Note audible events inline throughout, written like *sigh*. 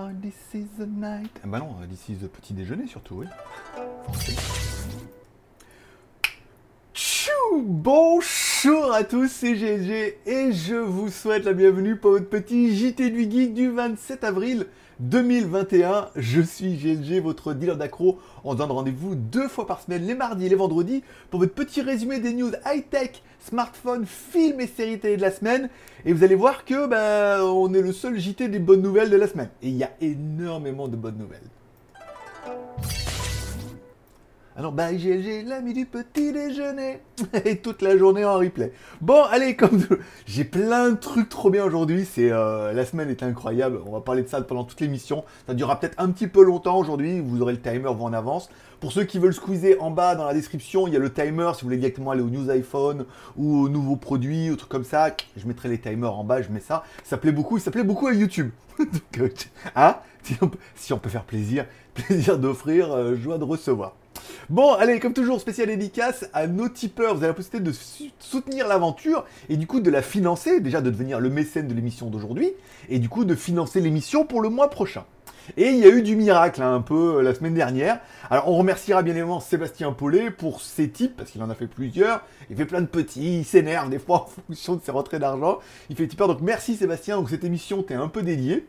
Oh, this is the night. Ah bah non, this is the petit déjeuner surtout, oui. Tchou Bonjour à tous, c'est GG et je vous souhaite la bienvenue pour votre petit JT du Geek du 27 avril 2021. Je suis GLG, votre dealer d'accro. On donne rendez-vous deux fois par semaine, les mardis et les vendredis, pour votre petit résumé des news high-tech, smartphones, films et séries télé de la semaine. Et vous allez voir que ben, on est le seul JT des bonnes nouvelles de la semaine. Et il y a énormément de bonnes nouvelles. Alors, bah, GLG, l'ami du petit déjeuner. *laughs* Et toute la journée en replay. Bon, allez, comme j'ai plein de trucs trop bien aujourd'hui. C'est euh, la semaine est incroyable. On va parler de ça pendant toute l'émission. Ça durera peut-être un petit peu longtemps aujourd'hui. Vous aurez le timer en avance. Pour ceux qui veulent squeezer en bas dans la description, il y a le timer si vous voulez directement aller au news iPhone ou aux nouveaux produits ou trucs comme ça. Je mettrai les timers en bas, je mets ça. Ça plaît beaucoup, ça plaît beaucoup à YouTube. *laughs* Donc, hein si on, peut, faire plaisir, *laughs* plaisir d'offrir, euh, joie de recevoir. Bon, allez, comme toujours, spécial dédicace à nos tipeurs. Vous avez la possibilité de soutenir l'aventure et du coup de la financer, déjà de devenir le mécène de l'émission d'aujourd'hui, et du coup de financer l'émission pour le mois prochain. Et il y a eu du miracle hein, un peu euh, la semaine dernière. Alors on remerciera bien évidemment Sébastien Paulet pour ses tips, parce qu'il en a fait plusieurs. Il fait plein de petits, il s'énerve des fois *laughs* en fonction de ses rentrées d'argent. Il fait tipeur, donc merci Sébastien. Donc cette émission t'est un peu dédiée.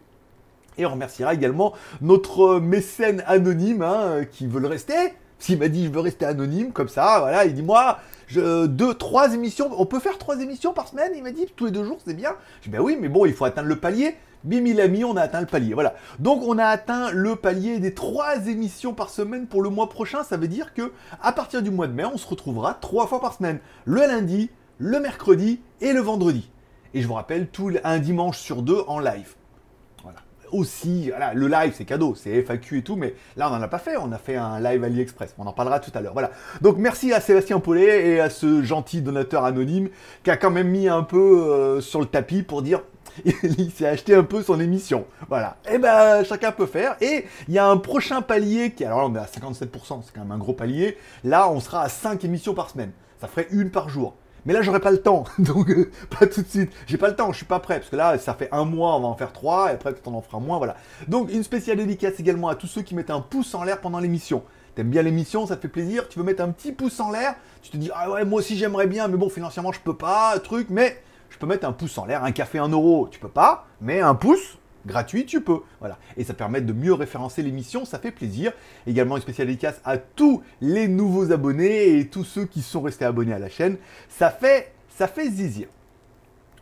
Et on remerciera également notre mécène anonyme hein, qui veut le rester, s'il m'a dit je veux rester anonyme comme ça, voilà, il dit moi, deux, trois émissions, on peut faire trois émissions par semaine, il m'a dit tous les deux jours c'est bien. Je dis ben oui, mais bon, il faut atteindre le palier. Bim, il a mis, on a atteint le palier. Voilà. Donc on a atteint le palier des trois émissions par semaine pour le mois prochain. Ça veut dire que à partir du mois de mai, on se retrouvera trois fois par semaine. Le lundi, le mercredi et le vendredi. Et je vous rappelle, tout un dimanche sur deux en live aussi, le live c'est cadeau, c'est FAQ et tout, mais là on n'en a pas fait, on a fait un live AliExpress, on en parlera tout à l'heure. Voilà. Donc merci à Sébastien Paulet et à ce gentil donateur anonyme qui a quand même mis un peu euh, sur le tapis pour dire *laughs* il s'est acheté un peu son émission. Voilà. Et eh ben chacun peut faire. Et il y a un prochain palier qui, alors là on est à 57%, c'est quand même un gros palier. Là on sera à 5 émissions par semaine. Ça ferait une par jour. Mais là, j'aurais pas le temps. *laughs* Donc, euh, pas tout de suite. J'ai pas le temps, je suis pas prêt. Parce que là, ça fait un mois, on va en faire trois. Et après, peut-être on en fera moins. Voilà. Donc, une spéciale dédicace également à tous ceux qui mettent un pouce en l'air pendant l'émission. T'aimes bien l'émission, ça te fait plaisir. Tu veux mettre un petit pouce en l'air. Tu te dis, ah ouais, moi aussi j'aimerais bien. Mais bon, financièrement, je peux pas. Truc. Mais je peux mettre un pouce en l'air. Un café, un euro, tu peux pas. Mais un pouce, gratuit, tu peux. Voilà. Et ça permet de mieux référencer l'émission, ça fait plaisir. Également une spéciale dédicace à tous les nouveaux abonnés et tous ceux qui sont restés abonnés à la chaîne. Ça fait, ça fait zizir.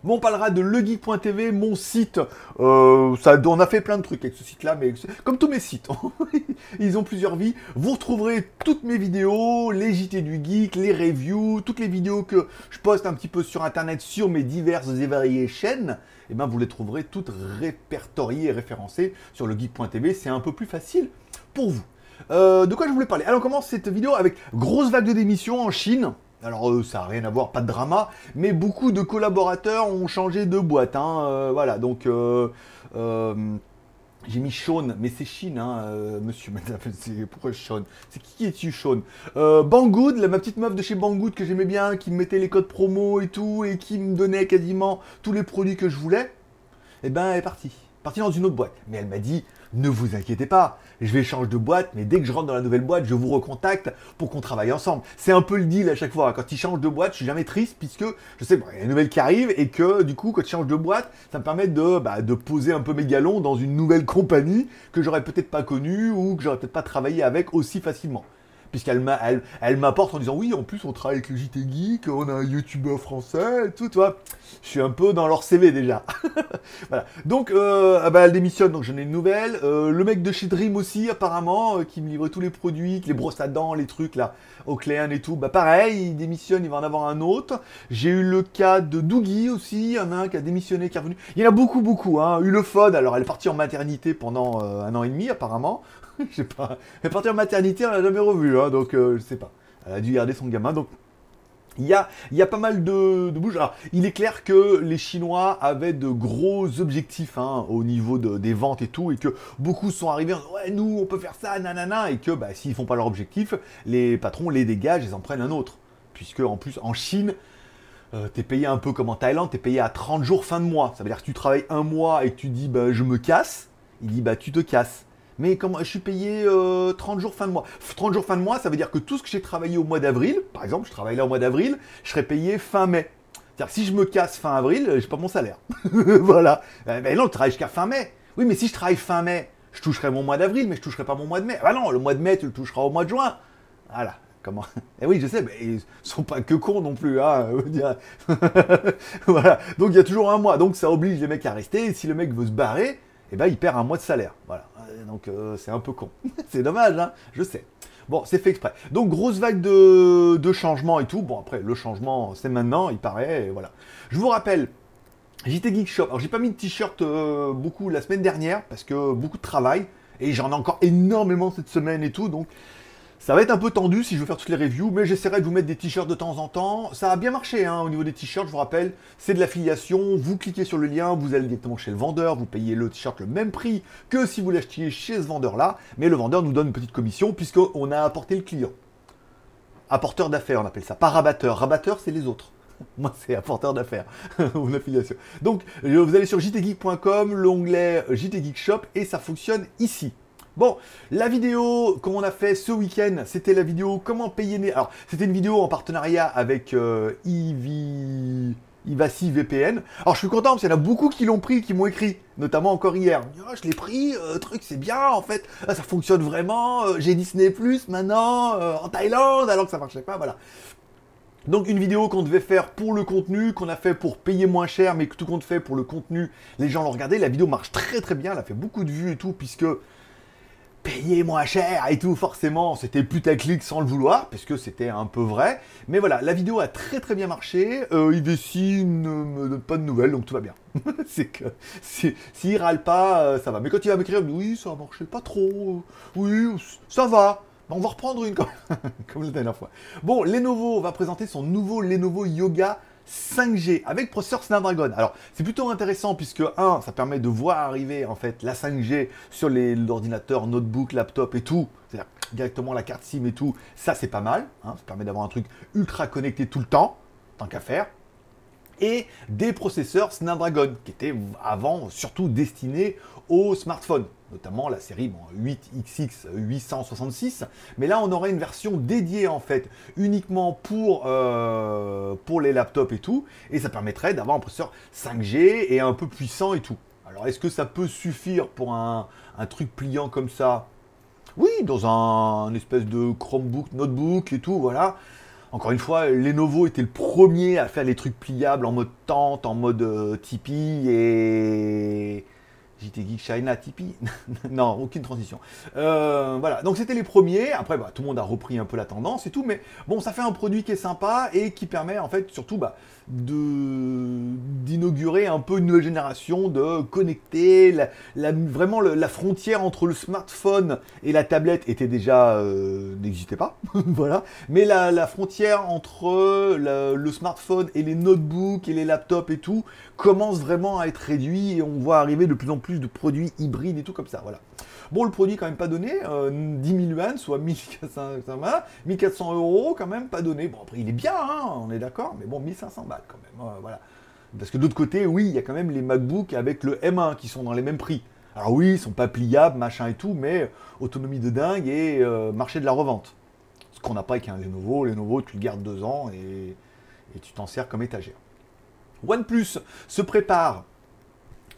On parlera de legeek.tv, mon site. Euh, on a fait plein de trucs avec ce site-là, mais comme tous mes sites, *laughs* ils ont plusieurs vies. Vous retrouverez toutes mes vidéos, les JT du geek, les reviews, toutes les vidéos que je poste un petit peu sur Internet sur mes diverses et variées chaînes. Et eh ben, vous les trouverez toutes répertoriées et référencées sur le geek.tv. C'est un peu plus facile pour vous. Euh, de quoi je voulais parler? Alors, on commence cette vidéo avec grosse vague de démission en Chine. Alors euh, ça n'a rien à voir, pas de drama, mais beaucoup de collaborateurs ont changé de boîte. Hein, euh, voilà, donc euh, j'ai mis Sean, mais c'est Chine, hein, monsieur. *laughs* Pourquoi Sean C'est qui qui est-tu, Sean Banggood, ma petite meuf de chez Banggood que j'aimais bien, qui me mettait les codes promo et tout, et qui me donnait quasiment tous les produits que je voulais, eh ben elle est partie. Partie dans une autre boîte. Mais elle m'a dit, ne vous inquiétez pas, je vais changer de boîte, mais dès que je rentre dans la nouvelle boîte, je vous recontacte pour qu'on travaille ensemble. C'est un peu le deal à chaque fois. Quand il change de boîte, je suis jamais triste puisque je sais qu'il y a une nouvelle qui arrive et que du coup, quand il change de boîte, ça me permet bah, de poser un peu mes galons dans une nouvelle compagnie que j'aurais peut-être pas connue ou que j'aurais peut-être pas travaillé avec aussi facilement puisqu'elle elle, m'apporte en disant oui, en plus on travaille avec le JT Geek, on a un youtubeur français, et tout, tu vois. Je suis un peu dans leur CV déjà. *laughs* voilà. Donc, euh, ah bah, elle démissionne, donc j'en ai une nouvelle. Euh, le mec de chez Dream aussi, apparemment, euh, qui me livre tous les produits, les brosses à dents, les trucs là, Ocléan et tout. Bah pareil, il démissionne, il va en avoir un autre. J'ai eu le cas de Doogie aussi, il y en a un qui a démissionné, qui est revenu. Il y en a beaucoup, beaucoup. Hein. Ulefod, alors elle est partie en maternité pendant un an et demi apparemment. *laughs* je sais pas. Elle est partie en maternité, on l'a jamais revue, hein, donc euh, je sais pas. Elle a dû garder son gamin, donc il y a, il y a pas mal de, de. Alors, il est clair que les Chinois avaient de gros objectifs hein, au niveau des ventes et tout, et que beaucoup sont arrivés en disant Ouais, nous, on peut faire ça, nanana, et que bah, s'ils font pas leur objectif, les patrons les dégagent et en prennent un autre. Puisque, en plus, en Chine, euh, t'es payé un peu comme en Thaïlande, t'es payé à 30 jours fin de mois. Ça veut dire que tu travailles un mois et que tu dis bah, je me casse, Il dit, bah tu te casses. Mais comment je suis payé 30 euh, jours fin de mois. 30 jours fin de mois, ça veut dire que tout ce que j'ai travaillé au mois d'avril, par exemple, je travaille là au mois d'avril, je serai payé fin mai. C'est-à-dire si je me casse fin avril, j'ai pas mon salaire. *laughs* voilà. Ben, ben non, je travaille jusqu'à fin mai. Oui, mais si je travaille fin mai, je toucherai mon mois d'avril, mais je toucherai pas mon mois de mai. Ah non, le mois de mai, tu le toucheras au mois de juin. Voilà. Comment *laughs* Eh oui, je sais, mais ils sont pas que cons non plus. Hein, *laughs* voilà. Donc il y a toujours un mois. Donc ça oblige les mecs à rester. Et si le mec veut se barrer, eh ben, il perd un mois de salaire. Voilà. Donc euh, c'est un peu con. *laughs* c'est dommage, hein je sais. Bon, c'est fait exprès. Donc grosse vague de, de changements et tout. Bon, après, le changement, c'est maintenant, il paraît, voilà. Je vous rappelle, JT Geek Shop. Alors j'ai pas mis de t-shirt euh, beaucoup la semaine dernière parce que beaucoup de travail et j'en ai encore énormément cette semaine et tout donc ça va être un peu tendu si je veux faire toutes les reviews, mais j'essaierai de vous mettre des t-shirts de temps en temps. Ça a bien marché hein, au niveau des t-shirts, je vous rappelle, c'est de l'affiliation. Vous cliquez sur le lien, vous allez directement chez le vendeur, vous payez le t-shirt le même prix que si vous l'achetiez chez ce vendeur-là, mais le vendeur nous donne une petite commission puisqu'on a apporté le client. Apporteur d'affaires, on appelle ça, pas rabatteur. Rabatteur, c'est les autres. *laughs* Moi, c'est apporteur d'affaires *laughs* ou affiliation. Donc, vous allez sur jtgeek.com, l'onglet JT Shop, et ça fonctionne ici. Bon, la vidéo qu'on a fait ce week-end, c'était la vidéo comment payer... Alors, c'était une vidéo en partenariat avec euh, VPN. Alors, je suis content parce qu'il y en a beaucoup qui l'ont pris, qui m'ont écrit, notamment encore hier. Ah, je l'ai pris, euh, truc, c'est bien, en fait, ah, ça fonctionne vraiment. Euh, j'ai Disney Plus maintenant euh, en Thaïlande, alors que ça marchait pas, voilà. Donc une vidéo qu'on devait faire pour le contenu, qu'on a fait pour payer moins cher, mais que tout compte fait pour le contenu, les gens l'ont regardé. La vidéo marche très très bien, elle a fait beaucoup de vues et tout, puisque payer moins cher et tout, forcément, c'était putaclic sans le vouloir, parce que c'était un peu vrai. Mais voilà, la vidéo a très très bien marché. Euh, IVC ne me donne pas de nouvelles, donc tout va bien. *laughs* c'est que s'il râle pas, euh, ça va. Mais quand il va m'écrire, oui, ça a marché pas trop, oui, ça va. on va reprendre une *laughs* comme la dernière fois. Bon, Lenovo va présenter son nouveau Lenovo Yoga 5G avec processeur Snapdragon. Alors, c'est plutôt intéressant puisque, un, ça permet de voir arriver en fait la 5G sur l'ordinateur, notebook, laptop et tout. C'est-à-dire directement la carte SIM et tout. Ça, c'est pas mal. Hein. ça permet d'avoir un truc ultra connecté tout le temps, tant qu'à faire et des processeurs Snapdragon, qui étaient avant surtout destinés aux smartphones, notamment la série 8XX 866. Mais là, on aurait une version dédiée en fait, uniquement pour, euh, pour les laptops et tout, et ça permettrait d'avoir un processeur 5G et un peu puissant et tout. Alors, est-ce que ça peut suffire pour un, truc pliant comme ça? Oui, dans un espèce de Chromebook, notebook et tout, voilà. Encore une fois, Lenovo était le premier à faire les trucs pliables en mode tente, en mode euh, Tipeee et JT Geek China Tipeee *laughs* Non, aucune transition. Euh, voilà, donc c'était les premiers. Après, bah, tout le monde a repris un peu la tendance et tout, mais bon, ça fait un produit qui est sympa et qui permet en fait surtout bah, d'inaugurer un peu une nouvelle génération, de connecter. La, vraiment, la frontière entre le smartphone et la tablette était déjà euh, n'existait pas, *laughs* voilà. Mais la, frontière entre le smartphone et les notebooks et les laptops et tout commence vraiment à être réduite et on voit arriver de plus en plus de produits hybrides et tout comme ça, voilà. Bon, le produit quand même pas donné, 10 euh, 000 yuan, soit 1400, euros quand même pas donné. Bon, après, il est bien, hein, on est d'accord, mais bon, 1500 balles quand même, voilà. Parce que d'autre côté, oui, il y quand même les MacBooks avec le M1 qui sont dans les mêmes prix. Alors oui, ils sont pas pliables, machin et tout, mais autonomie de dingue et euh, marché de la revente. Ce qu'on n'a pas avec un Lenovo. Lenovo, tu le gardes deux ans et, et tu t'en sers comme étagère. OnePlus se prépare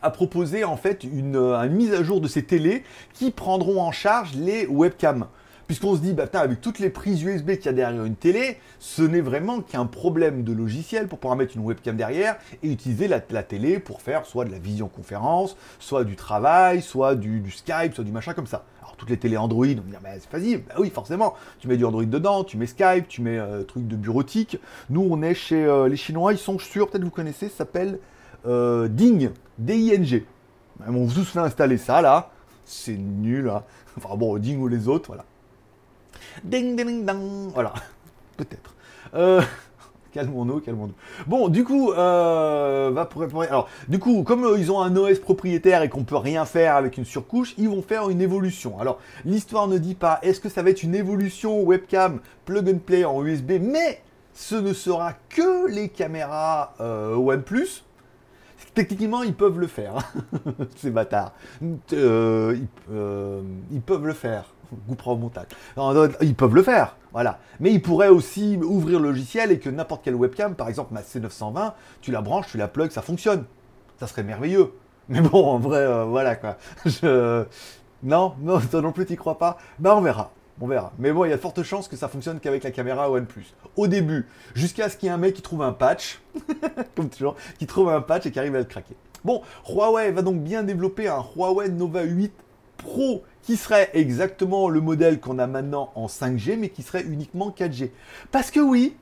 a proposé en fait une, euh, mise à jour de ces télés qui prendront en charge les webcams. Puisqu'on se dit, bah, avec toutes les prises USB qu'il y a derrière une télé, ce n'est vraiment qu'un problème de logiciel pour pouvoir mettre une webcam derrière et utiliser la, télé pour faire soit de la visioconférence, soit du travail, soit du, Skype, soit du machin comme ça. Alors toutes les télés Android, on va dire, bah, c'est facile, bah oui, forcément, tu mets du Android dedans, tu mets Skype, tu mets euh, truc de bureautique. Nous, on est chez euh, les Chinois, ils sont sûrs, peut-être vous connaissez, s'appelle euh, Ding, D-I-N-G. On vous tous fait ça là. C'est nul. Hein. Enfin bon, Ding ou les autres, voilà. Ding, ding, ding, Voilà. *laughs* Peut-être. Euh, *laughs* calmons-nous, calmons-nous. Bon, du coup, euh, va pour Alors, du coup, comme euh, ils ont un OS propriétaire et qu'on peut rien faire avec une surcouche, ils vont faire une évolution. Alors, l'histoire ne dit pas est-ce que ça va être une évolution webcam plug and play en USB, mais ce ne sera que les caméras OnePlus Techniquement, ils peuvent le faire. *laughs* Ces bâtards. Euh, euh, ils, peuvent le faire. Goupera au montage. ils peuvent le faire. Voilà. Mais ils pourraient aussi ouvrir le logiciel et que n'importe quelle webcam, par exemple ma C920, tu la branches, tu la plugs, ça fonctionne. Ça serait merveilleux. Mais bon, en vrai, euh, voilà quoi. *laughs* Je... Non, non, toi non plus, t'y crois pas Ben on verra. On verra. Mais bon, il y a de fortes chances que ça fonctionne qu'avec la caméra OnePlus. Au début, jusqu'à ce qu'il y ait un mec qui trouve un patch, *laughs* comme toujours, qui trouve un patch et qui arrive à le craquer. Bon, Huawei va donc bien développer un Huawei Nova 8 Pro qui serait exactement le modèle qu'on a maintenant en 5G, mais qui serait uniquement 4G. Parce que oui,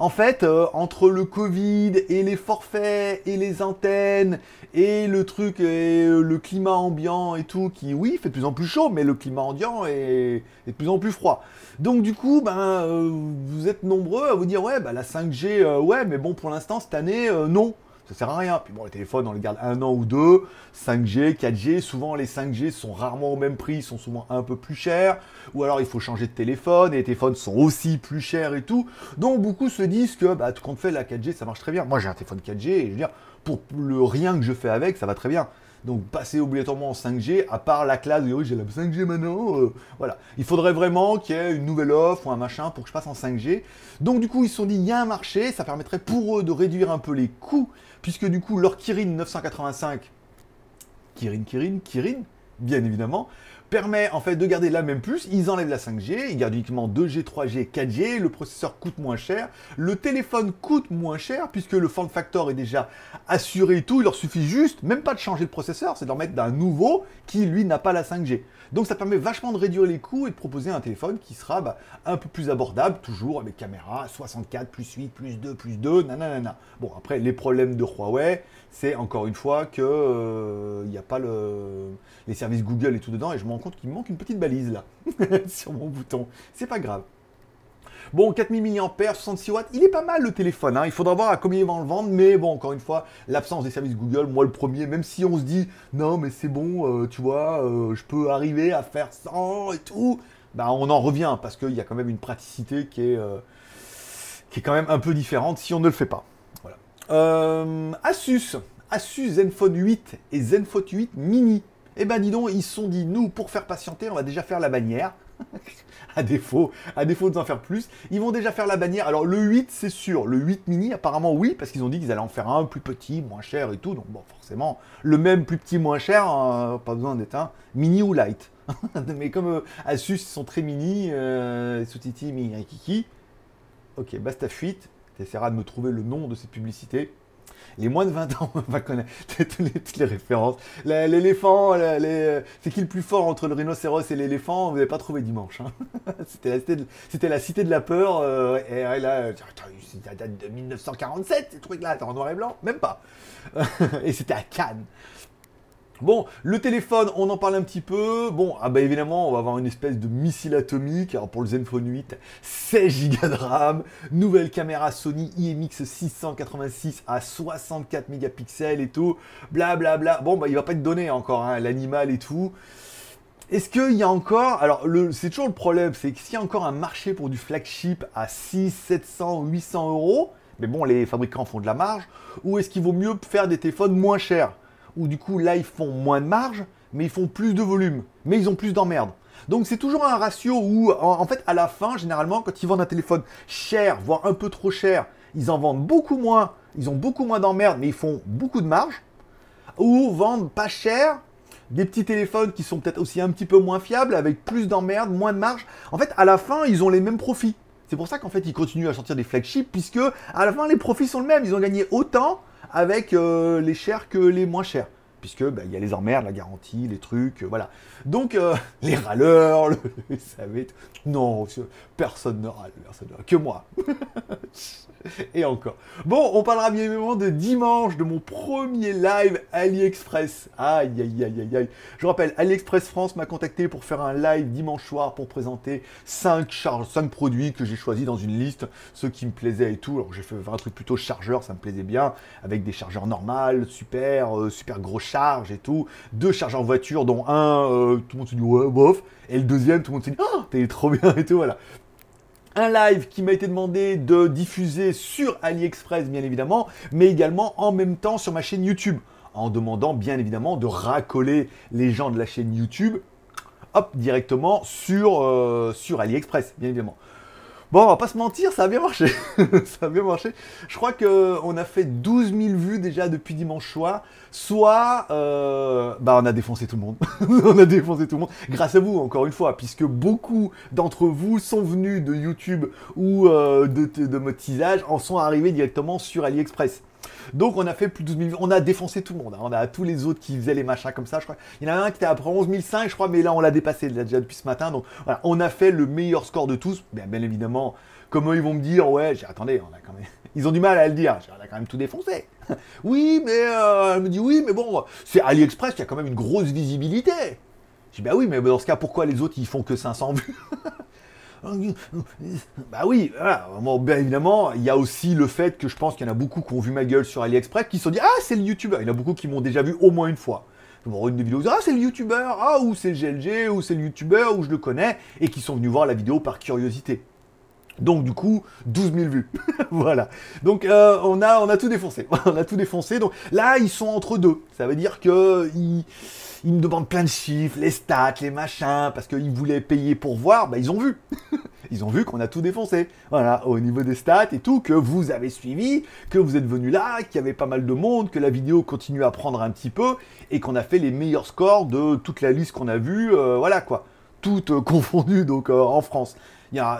en fait, euh, entre le Covid et les forfaits et les antennes et le truc et euh, le climat ambiant et tout, qui oui, fait de plus en plus chaud, mais le climat ambiant est, de plus en plus froid. Donc du coup, ben, euh, vous êtes nombreux à vous dire ouais, bah, la 5G, ouais, mais bon, pour l'instant cette année, non ça sert à rien. Puis bon, les téléphones, on les garde un an ou deux. 5G, 4G, souvent les 5G sont rarement au même prix, sont souvent un peu plus chers. Ou alors il faut changer de téléphone, et les téléphones sont aussi plus chers et tout. Donc beaucoup se disent que bah, tout compte fait, la 4G, ça marche très bien. Moi j'ai un téléphone 4G, et je veux dire, pour le rien que je fais avec, ça va très bien. Donc passer obligatoirement en 5G, à part la classe, oui j'ai la 5G maintenant, euh, voilà. Il faudrait vraiment qu'il y ait une nouvelle offre ou un machin pour que je passe en 5G. Donc du coup ils se sont dit, il y a un marché, ça permettrait pour eux de réduire un peu les coûts, puisque du coup leur Kirin 985, Kirin, Kirin, Kirin, bien évidemment, permet en fait de garder la même puce, ils enlèvent la 5G, ils gardent uniquement 2G, 3G, 4G, le processeur coûte moins cher, le téléphone coûte moins cher puisque le form factor est déjà assuré et tout, il leur suffit juste, même pas de changer le processeur, c'est de leur mettre d'un nouveau qui lui n'a pas la 5G. Donc ça permet vachement de réduire les coûts et de proposer un téléphone qui sera bah, un peu plus abordable, toujours avec caméra 64, plus 8, plus 2, plus 2, nanana. Bon, après, les problèmes de Huawei, c'est encore une fois que il euh, n'y a pas le, les services Google et tout dedans, et je me rends compte qu'il manque une petite balise là, *laughs* sur mon bouton. C'est pas grave. Bon, 4000 mAh, 66 watts, il est pas mal le téléphone. Hein. Il faudra voir à combien ils vont le vendre. Mais bon, encore une fois, l'absence des services Google, moi le premier, même si on se dit non, mais c'est bon, euh, tu vois, euh, je peux arriver à faire 100 et tout, bah, on en revient parce qu'il y a quand même une praticité qui est, euh, qui est quand même un peu différente si on ne le fait pas. Voilà. Asus, Asus Zenfone 8 et Zenfone 8 mini. Eh ben dis donc, ils se sont dit, nous, pour faire patienter, on va déjà faire la bannière. *laughs* à défaut, à défaut de en faire plus. Ils vont déjà faire la bannière. Alors le 8, c'est sûr. Le 8 mini, apparemment oui, parce qu'ils ont dit qu'ils allaient en faire un plus petit, moins cher et tout. Donc bon, forcément, le même plus petit, moins cher, hein, pas besoin d'être un mini ou light. *laughs* Mais comme euh, Asus sont très mini, euh, Sutiti, Mini, Kiki. Ok, basta fuite. Tu essaieras de me trouver le nom de cette publicité les moins de 20 ans *laughs* va connaître toutes les, références. L'éléphant, c'est qui le plus fort entre le rhinocéros et l'éléphant? Vous n'avez pas trouvé dimanche. Hein. *laughs* C'était la, cité de la peur. Euh, et là, ça date de 1947, ces trucs-là, en noir et blanc Même pas. *laughs* et c'était à Cannes. Bon, le téléphone, on en parle un petit peu. Bon, ah bah évidemment, on va avoir une espèce de missile atomique. Alors pour le Zenfone 8, 16 Go de RAM, nouvelle caméra Sony IMX 686 à 64 mégapixels et tout, blablabla. Bla bla. Bon, bah il va pas être donné encore, hein, l'animal et tout. Est-ce qu'il y a encore. Alors, c'est toujours le problème, c'est que s'il y a encore un marché pour du flagship à 6, 700, 800 euros, mais bon, les fabricants font de la marge, ou est-ce qu'il vaut mieux faire des téléphones moins chers? Où du coup là ils font moins de marge, mais ils font plus de volume, mais ils ont plus d'emmerde. Donc c'est toujours un ratio où en, fait à la fin, généralement, quand ils vendent un téléphone cher, voire un peu trop cher, ils en vendent beaucoup moins, ils ont beaucoup moins d'emmerde, mais ils font beaucoup de marge. Ou vendent pas cher, des petits téléphones qui sont peut-être aussi un petit peu moins fiables, avec plus d'emmerde, moins de marge. En fait, à la fin, ils ont les mêmes profits. C'est pour ça qu'en fait, ils continuent à sortir des flagships, puisque à la fin, les profits sont les mêmes. Ils ont gagné autant avec euh, les chers que les moins chers. Puisque bah, il y a les emmerdes, la garantie, les trucs, euh, voilà. Donc euh, *laughs* les râleurs, le, *laughs* savez, non, personne ne râle, personne ne râle, que moi. *laughs* *laughs* Et encore. Bon, on parlera bien évidemment de dimanche, de mon premier live AliExpress. Aïe, aïe, aïe, aïe, aïe. Je rappelle, AliExpress France m'a contacté pour faire un live dimanche soir pour présenter 5, charges, 5 produits que j'ai choisis dans une liste, ceux qui me plaisaient et tout. Alors j'ai fait un truc plutôt chargeur, ça me plaisait bien, avec des chargeurs normales, super, euh, super gros charge et tout. Deux chargeurs voiture, dont un, euh, tout le monde se dit ouais, bof. Et le deuxième, tout le monde se dit, oh, t'es trop bien et tout, voilà. Un live qui m'a été demandé de diffuser sur AliExpress, bien évidemment, mais également en même temps sur ma chaîne YouTube, en demandant bien évidemment de racoler les gens de la chaîne YouTube, hop, directement sur, euh, sur AliExpress, bien évidemment. Bon, on va pas se mentir, ça a bien marché. *laughs* ça a bien marché. Je crois qu'on a fait 12 000 vues déjà depuis dimanche soir. Soit, euh, bah, on a défoncé tout le monde. *laughs* on a défoncé tout le monde. Grâce à vous, encore une fois, puisque beaucoup d'entre vous sont venus de YouTube ou euh, de, de motisage, en sont arrivés directement sur AliExpress. Donc on a fait plus de 12 000, on a défoncé tout le monde. Hein. On a tous les autres qui faisaient les machins comme ça, je crois. Il y en a un qui était après 11 500, je crois, mais là on l'a dépassé déjà depuis ce matin. Donc voilà, on a fait le meilleur score de tous. Bien, bien évidemment, comment ils vont me dire, ouais, j'ai attendez, on a quand même. *laughs* Ils ont du mal à le dire. On a quand même tout défoncé. *laughs* oui, mais euh, elle me dit oui, mais bon, c'est AliExpress qui a quand même une grosse visibilité. Je dis bah oui, mais dans ce cas, pourquoi les autres ils font que 500 vues? *laughs* bah oui, voilà. bien évidemment, il y a aussi le fait que je pense qu'il y en a beaucoup qui ont vu ma gueule sur AliExpress qui se sont dit Ah, c'est le youtubeur. Il y en a beaucoup qui m'ont déjà vu au moins une fois. Me une des vidéos, ah, c'est le youtubeur, ah, ou c'est le GLG, ou c'est le youtubeur, ou je le connais, et qui sont venus voir la vidéo par curiosité. Donc du coup, 12 000 vues. *laughs* voilà. Donc euh, on, a, tout défoncé. *laughs* on a tout défoncé. Donc là, ils sont entre deux. Ça veut dire que ils, me demandent plein de chiffres, les stats, les machins, parce qu'ils voulaient payer pour voir, bah ils ont vu. *laughs* ils ont vu qu'on a tout défoncé. Voilà, au niveau des stats et tout, que vous avez suivi, que vous êtes venu là, qu'il y avait pas mal de monde, que la vidéo continue à prendre un petit peu, et qu'on a fait les meilleurs scores de toute la liste qu'on a vue, euh, voilà quoi. Toutes euh, confondues donc en France.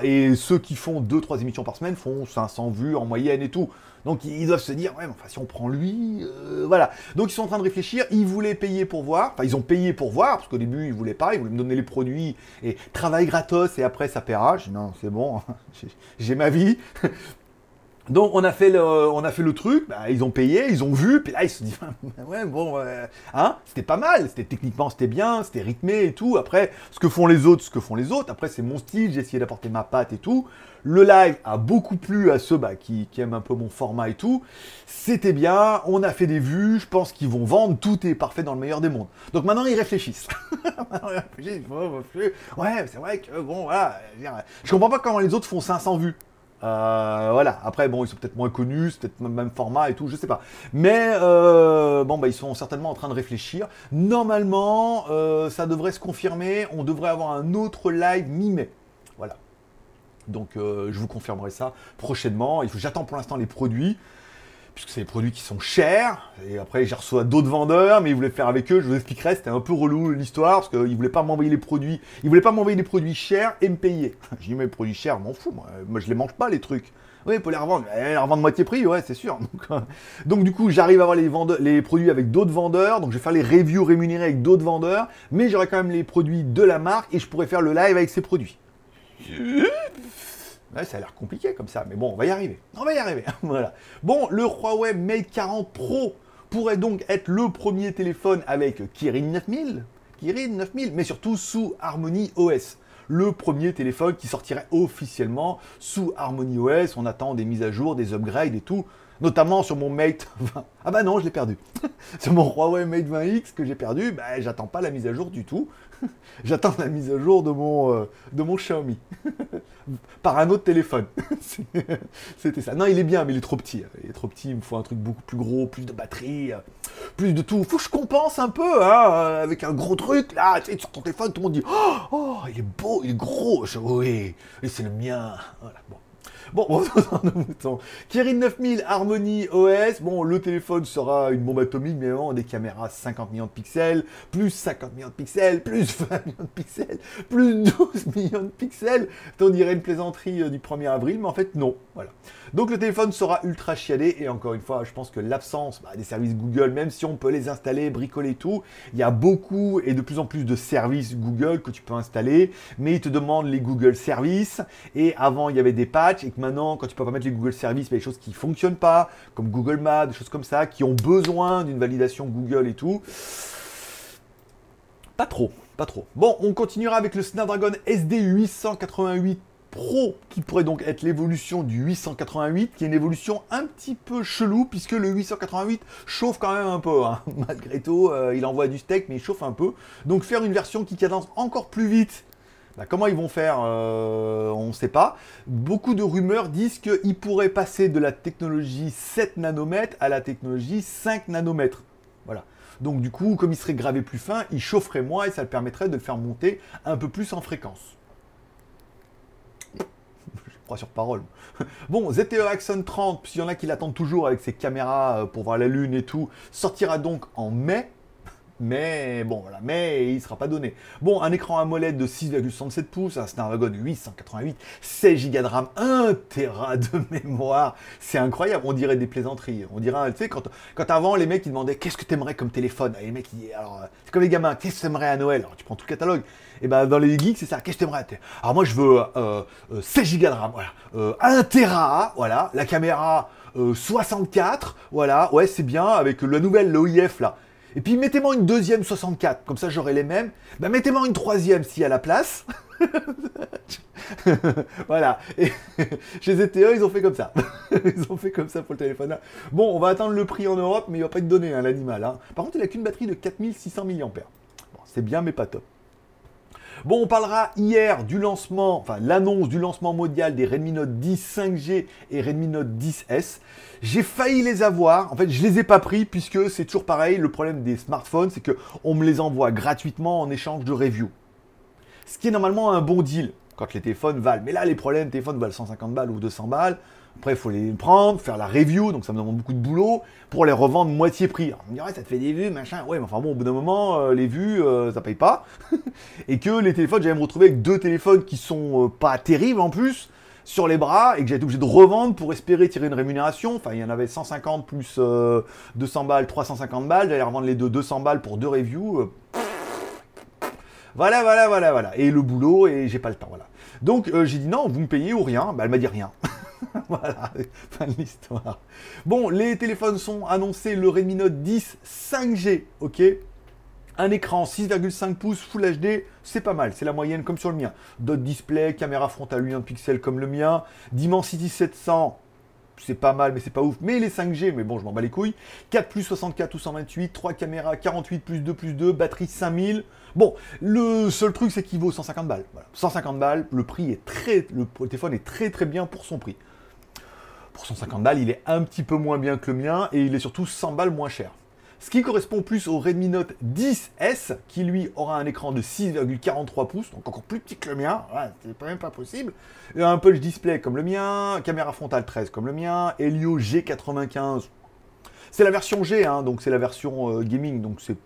Et ceux qui font 2-3 émissions par semaine font 500 vues en moyenne et tout. Donc ils doivent se dire, ouais, mais enfin si on prend lui, euh, voilà. Donc ils sont en train de réfléchir, ils voulaient payer pour voir, enfin ils ont payé pour voir, parce qu'au début ils voulaient pas, ils voulaient me donner les produits et travail gratos et après ça paiera. Je dis non, c'est bon, *laughs* j'ai ma vie. Donc on a fait le, on a fait le truc, bah, ils ont payé, ils ont vu, puis là ils se disent *laughs* ouais bon, hein, c'était pas mal, c'était techniquement c'était bien, c'était rythmé et tout. Après ce que font les autres, ce que font les autres. Après c'est mon style, j'ai essayé d'apporter ma patte et tout. Le live a beaucoup plu à ceux bah, qui, aiment un peu mon format et tout. C'était bien, on a fait des vues, je pense qu'ils vont vendre, tout est parfait dans le meilleur des mondes. Donc maintenant ils réfléchissent. *laughs* ouais, c'est vrai que bon voilà, je comprends pas comment les autres font 500 vues. Euh, voilà. Après, bon, ils sont peut-être moins connus, c'est peut-être même, format et tout, je sais pas. Mais euh, bon, bah, ils sont certainement en train de réfléchir. Normalement, euh, ça devrait se confirmer. On devrait avoir un autre live mi-mai. Voilà. Donc, je vous confirmerai ça prochainement. J'attends pour l'instant les produits puisque c'est des produits qui sont chers. Et après, j'ai reçu d'autres vendeurs, mais ils voulaient faire avec eux. Je vous expliquerai, c'était un peu relou l'histoire, parce qu'ils voulaient pas m'envoyer les produits. Ils voulaient pas m'envoyer des produits chers et me payer. *laughs* J'ai dit, mais les produits chers, m'en fous, moi. Moi, je les mange pas, les trucs. Oui, pour les revendre. Les revendre moitié prix, ouais, c'est sûr. *laughs* Donc, du coup, j'arrive à avoir les, les produits avec d'autres vendeurs. Donc, je vais faire les reviews rémunérés avec d'autres vendeurs. Mais j'aurai quand même les produits de la marque et je pourrais faire le live avec ces produits. *laughs* Ouais, ça a l'air compliqué comme ça, mais bon, on va y arriver. On va y arriver. *laughs* voilà. Bon, le Huawei Mate 40 Pro pourrait donc être le premier téléphone avec Kirin 9000, Kirin 9000, mais surtout sous Harmony OS. Le premier téléphone qui sortirait officiellement sous Harmony OS. On attend des mises à jour, des upgrades et tout notamment sur mon Mate 20. Ah bah non, je l'ai perdu. *laughs* sur mon Huawei Mate 20X que j'ai perdu, bah, j'attends pas la mise à jour du tout. *laughs* J'attends la mise à jour de mon, euh, de mon Xiaomi. *laughs* Par un autre téléphone. C'était ça. Non, il est bien, mais il est trop petit. Il est trop petit, il me faut un truc beaucoup plus gros, plus de batterie, plus de tout. Faut que je compense un peu, hein, avec un gros truc. Là, tu sais, sur ton téléphone, tout le monde dit Oh, oh il est beau, il est gros. oui, et c'est le mien. Voilà. Bon, mouton. Kirin 9000 Harmony OS. Bon, le téléphone sera une bombe atomique, mais vraiment des caméras 50 millions de pixels, plus 50 millions de pixels, plus *laughs* 20 millions de pixels, plus 12 *laughs* millions de pixels. On dirait une plaisanterie euh, du 1er avril, mais en fait, non. Voilà. Donc le téléphone sera ultra chiadé et encore une fois, je pense que l'absence bah, des services Google, même si on peut les installer, bricoler tout, il y a beaucoup et de plus en plus de services Google que tu peux installer, mais ils te demandent les Google Services et avant il y avait des patchs et que maintenant quand tu peux pas mettre les Google Services, il choses qui fonctionnent pas, comme Google Maps, des choses comme ça, qui ont besoin d'une validation Google et tout. Pas trop, pas trop. Bon, on continuera avec le Snapdragon SD 888 Pro, qui pourrait donc être l'évolution du 888, qui est une évolution un petit peu chelou, puisque le 888 chauffe quand même un peu. Hein. *laughs* Malgré tout, euh, il envoie du steak, mais il chauffe un peu. Donc faire une version qui cadence encore plus vite, Bah, comment ils vont faire euh, On ne sait pas. Beaucoup de rumeurs disent qu'ils pourraient passer de la technologie 7 nanomètres à la technologie 5 nanomètres. Voilà. Donc du coup, comme il serait gravé plus fin, il chaufferait moins et ça le permettrait de le faire monter un peu plus en fréquence. Je crois sur parole. Bon, ZTE Axon 30, s'il y en a qui l'attendent toujours avec ses caméras euh, pour voir la lune et tout, sortira donc en mai mais bon, voilà, mais il sera pas donné. Bon, un écran AMOLED de 6,67 pouces, un Snapdragon 888, 16 Go de RAM, 1 Tera de *laughs* mémoire. C'est incroyable, on dirait des plaisanteries. On dirait, tu sais, quand, quand avant les mecs ils demandaient qu'est-ce que t'aimerais comme téléphone? Et les mecs, ils, alors, c'est comme les gamins, qu'est-ce que t'aimerais à Noël? Alors tu prends tout le catalogue. Et ben dans les geeks, c'est ça, qu'est-ce que t'aimerais Alors moi je veux euh, 16 euh, Go de RAM, voilà, euh, 1 Tera, voilà, la caméra 64, euh, voilà, ouais c'est bien, avec la nouvelle, l'OIF là. Et puis mettez-moi une deuxième 64, comme ça j'aurai les mêmes. Bah mettez-moi une troisième s'il y a la place. *laughs* voilà. *laughs* Chez ZTE, ils ont fait comme ça. *laughs* ils ont fait comme ça pour le téléphone. Bon, on va attendre le prix en Europe, mais il va pas être donné, hein, l'animal. Hein. Par contre, il a qu'une batterie de 4600 mAh. Bon, c'est bien, mais pas top. Bon, on parlera hier du lancement, enfin l'annonce du lancement mondial des Redmi Note 10 5G et Redmi Note 10S. J'ai failli les avoir, en fait je les ai pas pris puisque c'est toujours pareil, le problème des smartphones c'est qu'on me les envoie gratuitement en échange de review. Ce qui est normalement un bon deal quand les téléphones valent. Mais là les problèmes, les téléphones valent 150 balles ou 200 balles. Après, il faut les prendre, faire la review, donc ça me demande beaucoup de boulot, pour les revendre moitié prix. Alors, on me dirait, ça te fait des vues, machin. Ouais, mais enfin bon, au bout d'un moment, euh, les vues, euh, ça paye pas. *laughs* et que les téléphones, j'allais me retrouver avec deux téléphones qui sont euh, pas terribles en plus, sur les bras, et que j'allais être obligé de revendre pour espérer tirer une rémunération. Enfin, il y en avait 150 plus 200 balles, 350 balles. J'allais revendre les deux 200 balles pour deux reviews. Voilà, voilà, voilà, voilà. Et le boulot, et j'ai pas le temps, voilà. Donc j'ai dit non, vous me payez ou rien? Bah, elle m'a dit rien. *laughs* *laughs* voilà, fin de l'histoire. Bon, les téléphones sont annoncés, le Redmi Note 10 5G, ok? Un écran 6,5 pouces Full HD, c'est pas mal, c'est la moyenne comme sur le mien. Dot display, caméra frontale 8 pixels comme le mien, Dimensity 700, c'est pas mal, mais c'est pas ouf. Mais les 5G, mais bon, je m'en bats les couilles. 4 plus 64 ou 128, 3 caméras, 48 plus 2 plus 2, batterie 5000. Bon, le seul truc, c'est qu'il vaut 150 balles. 150 balles, le prix est très, le téléphone est très très bien pour son prix. Pour 150 balles, il est un petit peu moins bien que le mien et il est surtout 100 balles moins cher. Ce qui correspond plus au Redmi Note 10S, qui lui aura un écran de 6,43 pouces, donc encore plus petit que le mien, c'est même pas possible. Un punch display comme le mien, caméra frontale 13 comme le mien, Helio G95. C'est la version G, hein, donc c'est la version euh, gaming, donc c'est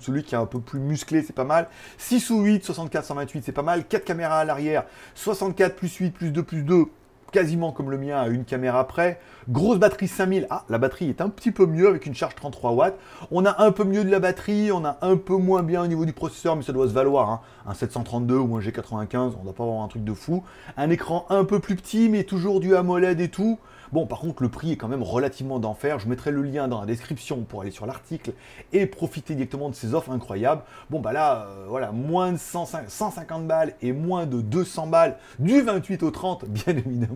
celui qui est un peu plus musclé, c'est pas mal. 6 ou 8, 64, 128, c'est pas mal. 4 caméras à l'arrière, 64 plus 8 plus 2 plus 2, quasiment comme le mien à une caméra près. Grosse batterie 5000. Ah, la batterie est un petit peu mieux avec une charge 33 watts. On a un peu mieux de la batterie, on a un peu moins bien au niveau du processeur, mais ça doit se valoir. Hein. Un 732 ou un G95, on doit pas avoir un truc de fou. Un écran un peu plus petit, mais toujours du AMOLED et tout. Bon, par contre, le prix est quand même relativement d'enfer. Je mettrai le lien dans la description pour aller sur l'article et profiter directement de ces offres incroyables. Bon, bah là, euh, voilà, moins de 150 balles et moins de 200 balles du 28 au 30, bien *laughs* évidemment,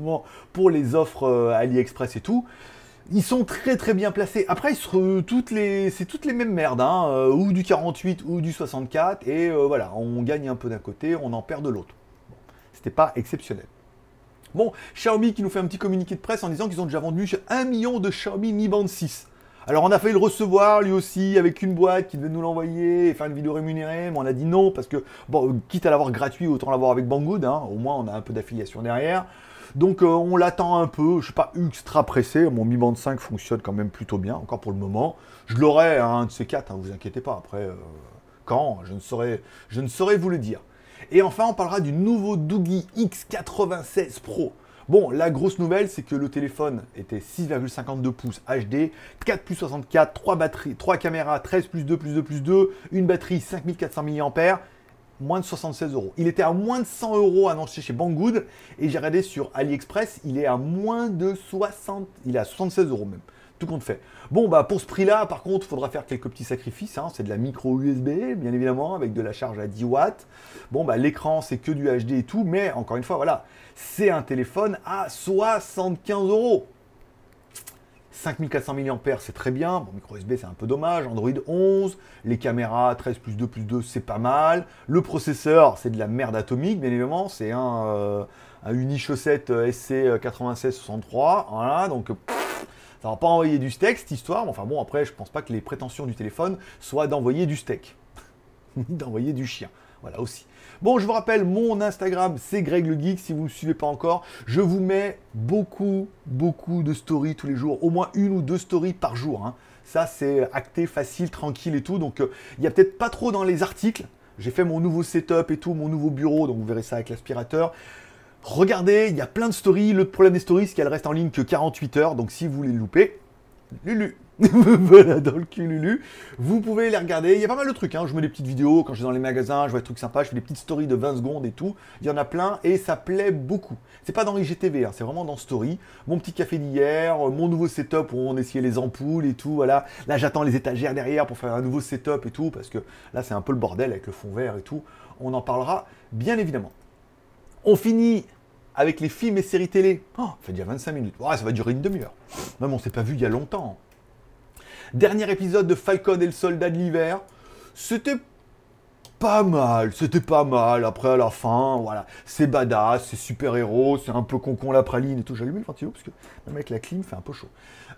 pour les offres euh, AliExpress et tout. Ils sont très très bien placés. Après, c'est toutes les mêmes merdes, hein, euh, ou du 48 ou du 64, et voilà, on gagne un peu d'un côté, on en perd de l'autre. C'était pas exceptionnel. Bon, Xiaomi qui nous fait un petit communiqué de presse en disant qu'ils ont déjà vendu 1 million de Xiaomi Mi Band 6. Alors on a failli le recevoir lui aussi avec une boîte qui devait nous l'envoyer et faire une vidéo rémunérée, mais on a dit non parce que, bon, quitte à l'avoir gratuit, autant l'avoir avec Banggood, hein, au moins on a un peu d'affiliation derrière. Donc euh, on l'attend un peu, je suis pas extra pressé, mon Mi Band 5 fonctionne quand même plutôt bien, encore pour le moment. Je l'aurai, un de ces quatre, hein, vous inquiétez pas, après, euh, quand, je ne, saurais, je ne saurais vous le dire. Et enfin, on parlera du nouveau Doogie X96 Pro. Bon, la grosse nouvelle, c'est que le téléphone était 6,52 pouces HD, 4 plus 64, 3 batteries, 3 caméras, 13 plus 2 plus 2 plus 2, une batterie 5400 mAh, moins de 76 euros. Il était à moins de 100 euros annoncé chez Banggood et j'ai regardé sur AliExpress, il est à moins de 60, il est à 76 euros même tout compte fait. Bon, bah pour ce prix-là, par contre, il faudra faire quelques petits sacrifices. Hein. C'est de la micro USB, bien évidemment, avec de la charge à 10 watts. Bon, bah l'écran, c'est que du HD et tout, mais encore une fois, voilà, c'est un téléphone à 75 euros. 5400 mAh, c'est très bien. Bon, micro USB, c'est un peu dommage. Android 11. Les caméras 13 plus 2 plus 2, c'est pas mal. Le processeur, c'est de la merde atomique, bien évidemment. C'est un, euh, un Unichaussette SC9663. Voilà, donc ça va pas envoyer du steak cette histoire. Enfin bon, après, je pense pas que les prétentions du téléphone soient d'envoyer du steak, *laughs* d'envoyer du chien. Voilà aussi. Bon, je vous rappelle, mon Instagram, c'est Greg le Geek. Si vous ne me suivez pas encore, je vous mets beaucoup, beaucoup de stories tous les jours. Au moins une ou deux stories par jour. Hein. Ça, c'est acté, facile, tranquille et tout. Donc, euh, il n'y a peut-être pas trop dans les articles. J'ai fait mon nouveau setup et tout, mon nouveau bureau. Donc, vous verrez ça avec l'aspirateur. Regardez, il y a plein de stories. Le problème des stories, c'est qu'elles restent en ligne que 48 heures. Donc, si vous les loupez, Lulu. *laughs* voilà, dans le cululu. Vous pouvez les regarder. Il y a pas mal de trucs. Hein. Je mets des petites vidéos quand je suis dans les magasins, je vois des trucs sympas. Je fais des petites stories de 20 secondes et tout. Il y en a plein et ça plaît beaucoup. C'est pas dans IGTV, hein. c'est vraiment dans Story. Mon petit café d'hier, mon nouveau setup où on essayait les ampoules et tout. Voilà. Là, j'attends les étagères derrière pour faire un nouveau setup et tout parce que là, c'est un peu le bordel avec le fond vert et tout. On en parlera bien évidemment. On finit avec les films et séries télé. Oh, ça fait déjà 25 minutes. Ouais, ça va durer une demi-heure. Même on s'est pas vu il y a longtemps. Dernier épisode de Falcon et le soldat de l'hiver. C'était pas mal, c'était pas mal. Après, à la fin, voilà, c'est badass, c'est super-héros, c'est un peu concon la praline et tout. J'allume le ventilo parce que même avec la clim, fait un peu chaud.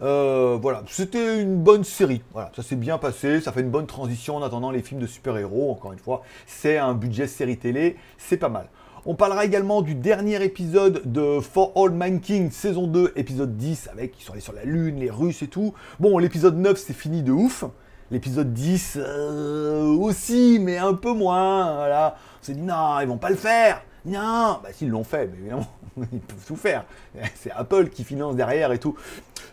Euh, voilà, c'était une bonne série. Voilà, ça s'est bien passé, ça fait une bonne transition en attendant les films de super-héros. Encore une fois, c'est un budget série télé, c'est pas mal. On parlera également du dernier épisode de For All Mankind, saison 2, épisode 10, avec qui sont allés sur la Lune, les Russes et tout. Bon, l'épisode 9, c'est fini de ouf. L'épisode 10 euh, aussi, mais un peu moins. Voilà. On s'est dit, non, ils vont pas le faire. Non, bah s'ils l'ont fait, mais évidemment, *laughs* ils peuvent tout faire. C'est Apple qui finance derrière et tout.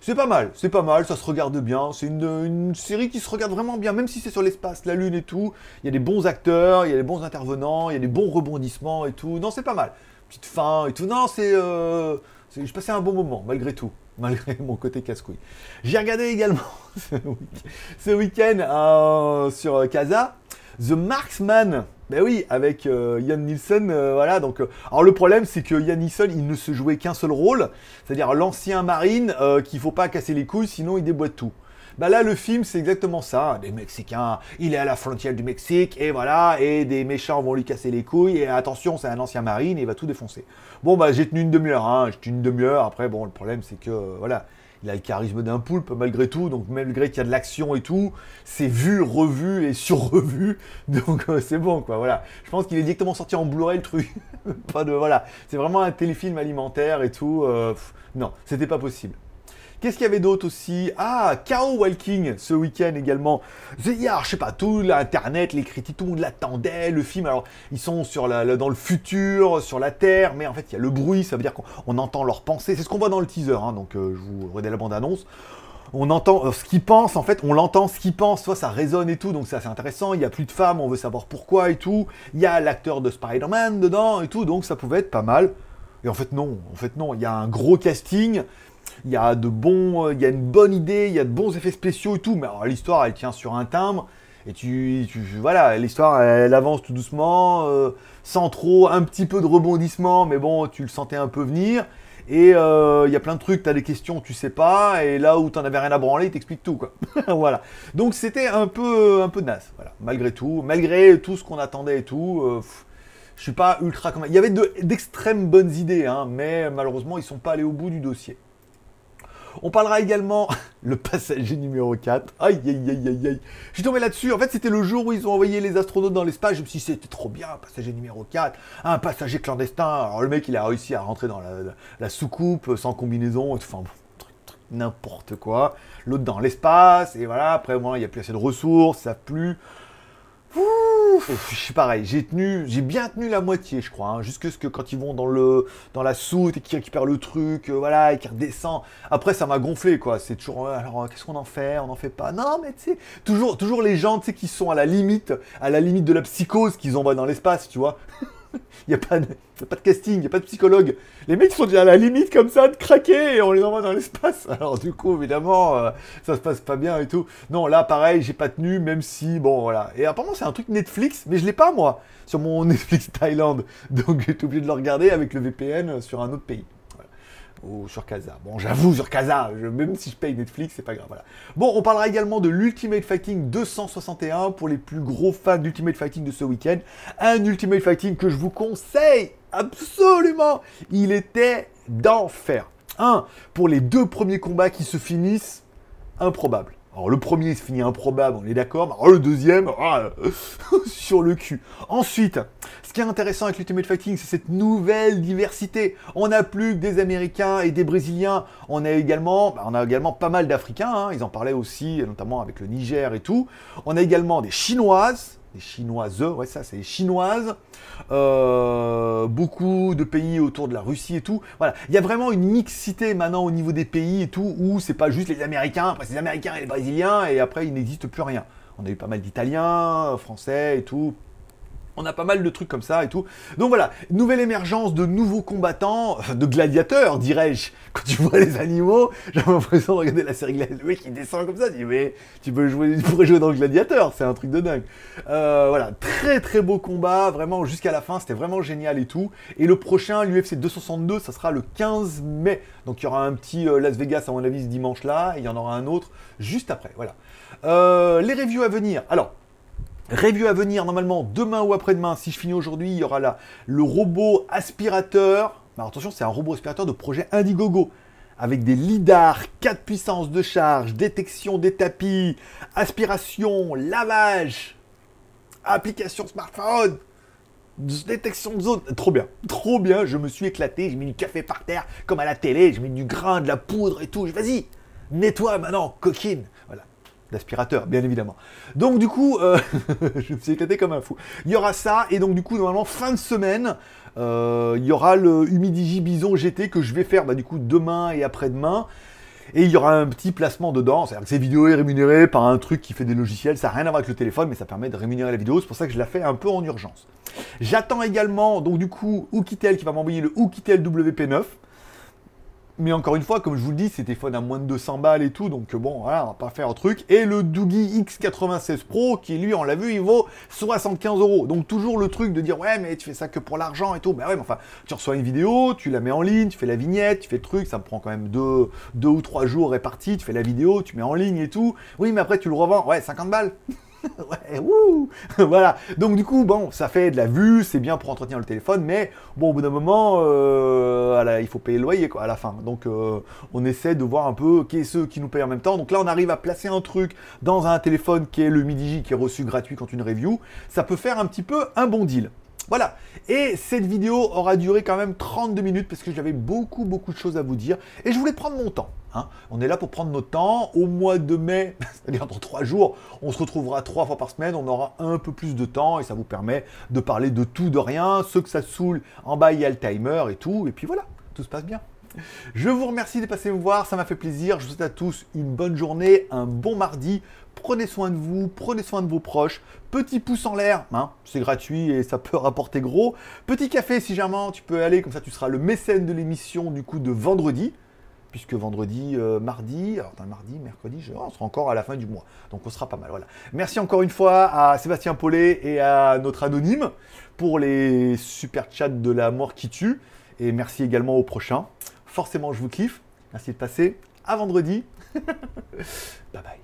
C'est pas mal, c'est pas mal, ça se regarde bien. C'est une, série qui se regarde vraiment bien, même si c'est sur l'espace, la Lune et tout. Il y a des bons acteurs, il y a des bons intervenants, il y a des bons rebondissements et tout. Non, c'est pas mal. Petite fin et tout. Non, c'est. Euh, je passais un bon moment, malgré tout. *laughs* Malgré mon côté casse-couille. J'ai regardé également *laughs* ce week-end euh, sur Casa The Marksman. Ben oui, avec euh, Ian Nielsen, euh, voilà. Donc, euh, alors le problème, c'est que Ian Nielsen, il ne se jouait qu'un seul rôle, c'est-à-dire l'ancien marine qu'il faut pas casser les couilles, sinon il déboîte tout. Bah là, le film, c'est exactement ça. Des Mexicains, il est à la frontière du Mexique, et voilà, et des méchants vont lui casser les couilles, et attention, c'est un ancien marine, et il va tout défoncer. Bon, bah j'ai tenu une demi-heure, hein, j'ai tenu une demi-heure. Après, bon, le problème, c'est que, voilà, il a le charisme d'un poulpe malgré tout, donc malgré qu'il y a de l'action et tout, c'est vu, revu et sur-revu, *laughs* donc euh, c'est bon quoi, voilà. Je pense qu'il est directement sorti en Blu-ray le truc, *laughs* pas de, voilà, c'est vraiment un téléfilm alimentaire et tout, euh, non, c'était pas possible. Qu'est-ce qu'il y avait d'autre aussi? Ah, K.O. Walking ce week-end également. Il y a, je sais pas, tout l'internet, les critiques, tout le monde l'attendait, le film. Alors, ils sont sur la, dans le futur, sur la Terre, mais en fait, il y a le bruit, ça veut dire qu'on entend leurs pensées. C'est ce qu'on voit dans le teaser, hein, donc euh, je vous redis la bande-annonce on entend euh, ce qu'ils pensent, en fait, on l'entend ce qu'ils pensent, soit ça résonne et tout, donc c'est assez intéressant. Il y a plus de femmes, on veut savoir pourquoi et tout. Il y a l'acteur de Spider-Man dedans et tout, donc ça pouvait être pas mal. Et en fait, non, en fait, non, il y a un gros casting il y a de bons, euh, il y a une bonne idée, il y a de bons effets spéciaux et tout, mais l'histoire elle tient sur un timbre. Et tu, voilà, l'histoire elle, avance tout doucement, euh, sans trop, un petit peu de rebondissement, mais bon, tu le sentais un peu venir. Et euh, il y a plein de trucs, tu as des questions, tu sais pas, et là où tu avais rien à branler, il t'explique tout, quoi. *laughs* voilà. Donc c'était un peu, un peu naze, voilà. Malgré tout, malgré tout ce qu'on attendait et tout, je suis pas ultra. Il y avait d'extrêmes bonnes idées, hein, mais malheureusement, ils sont pas allés au bout du dossier. On parlera également *laughs* le passager numéro 4. Aïe, aïe, aïe, aïe, aïe. Je suis tombé là-dessus. En fait, c'était le jour où ils ont envoyé les astronautes dans l'espace. Je me suis dit, c'était trop bien, passager numéro 4. Un passager clandestin. Alors, le mec, il a réussi à rentrer dans la, soucoupe sans combinaison. Enfin, n'importe quoi. L'autre dans l'espace. Et voilà, après, moi, il n'y a plus assez de ressources. Ça plu. Ouf, je suis pareil, j'ai tenu, j'ai bien tenu la moitié, je crois, hein, jusque ce que quand ils vont dans le dans la soute et qu'ils récupèrent le truc, euh, voilà, et qu'ils redescendent. Après, ça m'a gonflé, quoi. C'est toujours, alors, qu'est-ce qu'on en fait? On n'en fait pas. Non, mais tu sais, toujours, toujours les gens, tu sais, qui sont à la limite, à la limite de la psychose qu'ils envoient dans l'espace, tu vois. *laughs* *laughs* Il n'y a, pas de, pas de casting, il n'y a pas de psychologue. Les mecs sont déjà à la limite comme ça de craquer et on les envoie dans l'espace. *laughs* Alors du coup, évidemment, euh, ça se passe pas bien et tout. Non, là, pareil, j'ai pas tenu, même si, bon, voilà. Et apparemment, c'est un truc Netflix, mais je l'ai pas, moi, sur mon *laughs* Netflix Thaïlande. Donc, j'ai été obligé de le regarder avec le VPN sur un autre pays. Ou sur Casa. Bon, j'avoue, sur Casa, même si je paye Netflix, c'est pas grave. Voilà. Bon, on parlera également de l'Ultimate Fighting 261 pour les plus gros fans d'Ultimate Fighting de ce week-end. Un Ultimate Fighting que je vous conseille absolument. Il était d'enfer. Un, pour les deux premiers combats qui se finissent improbables. Alors le premier se finit improbable, on est d'accord. Alors le deuxième, ah, *laughs* sur le cul. Ensuite, ce qui est intéressant avec l'Ultimate Fighting, c'est cette nouvelle diversité. On n'a plus que des Américains et des Brésiliens. On a également, bah, on a également pas mal d'Africains. Hein. Ils en parlaient aussi, notamment avec le Niger et tout. On a également des Chinoises des chinoises, ouais ça c'est chinoises, euh, beaucoup de pays autour de la Russie et tout. Voilà, il y a vraiment une mixité maintenant au niveau des pays et tout, où c'est pas juste les Américains, après c'est les Américains et les Brésiliens, et après il n'existe plus rien. On a eu pas mal d'Italiens, Français et tout, on a pas mal de trucs comme ça et tout. Donc voilà, nouvelle émergence de nouveaux combattants, de gladiateurs, dirais-je. Quand tu vois les animaux, j'ai l'impression de regarder la série Le mec qui descend comme ça, tu dis mais tu peux jouer, tu pourrais jouer dans le gladiateur, c'est un truc de dingue. Euh, voilà, très très beau combat, vraiment jusqu'à la fin, c'était vraiment génial et tout. Et le prochain, l'UFC 262, ça sera le 15 mai. Donc il y aura un petit euh, Las Vegas à mon avis ce dimanche là, et il y en aura un autre juste après. Voilà. Euh, les reviews à venir. Alors, Review à venir normalement demain ou après-demain. Si je finis aujourd'hui, il y aura là le robot aspirateur. Alors attention, c'est un robot aspirateur de projet Indiegogo. Avec des lidars, 4 puissances de charge, détection des tapis, aspiration, lavage, application smartphone, détection de zone. Trop bien, trop bien. Je me suis éclaté. J'ai mis du café par terre comme à la télé. J'ai mis du grain, de la poudre et tout. Vas-y, nettoie maintenant, coquine. Voilà d'aspirateur, bien évidemment. Donc du coup, euh, *laughs* je me suis éclaté comme un fou. Il y aura ça, et donc du coup, normalement, fin de semaine, euh, il y aura le Humidigi Bison GT que je vais faire bah, du coup demain et après-demain. Et il y aura un petit placement dedans, c'est-à-dire que cette vidéo est rémunérée par un truc qui fait des logiciels, ça n'a rien à voir avec le téléphone, mais ça permet de rémunérer la vidéo, c'est pour ça que je la fais un peu en urgence. J'attends également, donc du coup, Oukitel qui va m'envoyer le Oukitel WP9. Mais encore une fois, comme je vous le dis, c'est téléphone à moins de 200 balles et tout, donc bon, voilà, on va pas faire un truc. Et le Doogie X96 Pro, qui lui, on l'a vu, il vaut 75 euros. Donc toujours le truc de dire, ouais, mais tu fais ça que pour l'argent et tout. Bah ouais, mais enfin, tu reçois une vidéo, tu la mets en ligne, tu fais la vignette, tu fais le truc, ça me prend quand même deux, deux ou trois jours répartis, tu fais la vidéo, tu mets en ligne et tout. Oui, mais après, tu le revends, ouais, 50 balles. *laughs* *laughs* ouais, wouh *laughs* Voilà. Donc du coup, bon, ça fait de la vue, c'est bien pour entretenir le téléphone, mais bon, au bout d'un moment, euh, il faut payer le loyer quoi, à la fin. Donc euh, on essaie de voir un peu qui est ceux qui nous payent en même temps. Donc là, on arrive à placer un truc dans un téléphone qui est le MidiJ qui est reçu gratuit quand une review. Ça peut faire un petit peu un bon deal. Voilà. Et cette vidéo aura duré quand même 32 minutes parce que j'avais beaucoup, beaucoup de choses à vous dire. Et je voulais prendre mon temps. Hein. On est là pour prendre notre temps. Au mois de mai, *laughs* c'est-à-dire dans trois jours, on se retrouvera trois fois par semaine. On aura un peu plus de temps et ça vous permet de parler de tout, de rien. Ceux que ça saoule, en bas, il y a le timer et tout. Et puis voilà, tout se passe bien. Je vous remercie de passer me voir, ça m'a fait plaisir. Je vous souhaite à tous une bonne journée, un bon mardi. Prenez soin de vous, prenez soin de vos proches. Petit pouce en l'air, hein, c'est gratuit et ça peut rapporter gros. Petit café si jamais tu peux aller, comme ça tu seras le mécène de l'émission du coup de vendredi. Puisque vendredi, euh, mardi, alors mardi, mercredi, je, on sera encore à la fin du mois. Donc on sera pas mal. Merci encore une fois à Sébastien Paulet et à notre anonyme pour les super chats de la mort qui tue. Et merci également au prochain. Forcément, je vous kiffe. Merci de passer. À vendredi. *laughs* bye bye.